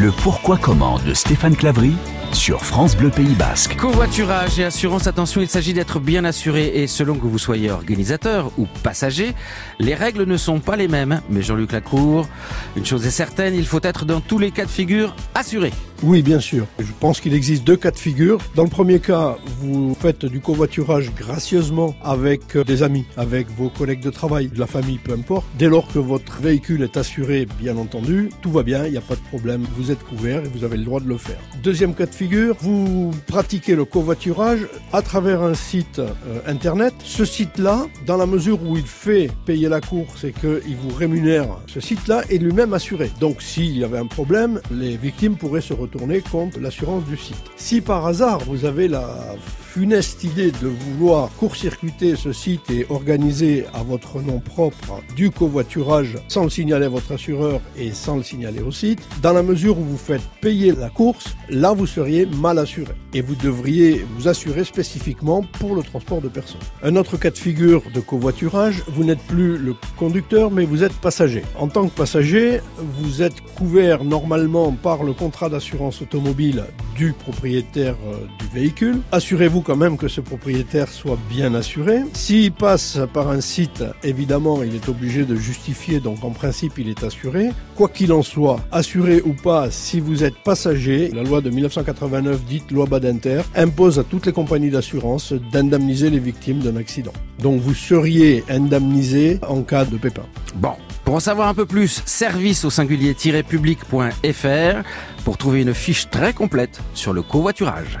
Le pourquoi comment de Stéphane Clavry sur France Bleu Pays Basque. Covoiturage et assurance, attention, il s'agit d'être bien assuré et selon que vous soyez organisateur ou passager, les règles ne sont pas les mêmes. Mais Jean-Luc Lacour, une chose est certaine, il faut être dans tous les cas de figure assuré. Oui, bien sûr. Je pense qu'il existe deux cas de figure. Dans le premier cas, vous faites du covoiturage gracieusement avec euh, des amis, avec vos collègues de travail, de la famille, peu importe. Dès lors que votre véhicule est assuré, bien entendu, tout va bien, il n'y a pas de problème, vous êtes couvert et vous avez le droit de le faire. Deuxième cas de figure, vous pratiquez le covoiturage à travers un site euh, internet. Ce site-là, dans la mesure où il fait payer la course et qu'il vous rémunère, ce site-là est lui-même assuré. Donc s'il y avait un problème, les victimes pourraient se retourner contre l'assurance du site. Si par hasard vous avez la funeste idée de vouloir court-circuiter ce site et organiser à votre nom propre du covoiturage sans le signaler à votre assureur et sans le signaler au site, dans la mesure où vous faites payer la course, là vous seriez mal assuré et vous devriez vous assurer spécifiquement pour le transport de personnes. Un autre cas de figure de covoiturage, vous n'êtes plus le conducteur mais vous êtes passager. En tant que passager, vous êtes couvert normalement par le contrat d'assurance automobile du propriétaire euh, du véhicule. Assurez-vous quand même que ce propriétaire soit bien assuré. S'il passe par un site, évidemment, il est obligé de justifier, donc en principe, il est assuré. Quoi qu'il en soit, assuré ou pas, si vous êtes passager, la loi de 1989, dite loi Badinter, impose à toutes les compagnies d'assurance d'indemniser les victimes d'un accident. Donc vous seriez indemnisé en cas de pépin. Bon, pour en savoir un peu plus, service au singulier-public.fr pour trouver une fiche très complète sur le covoiturage.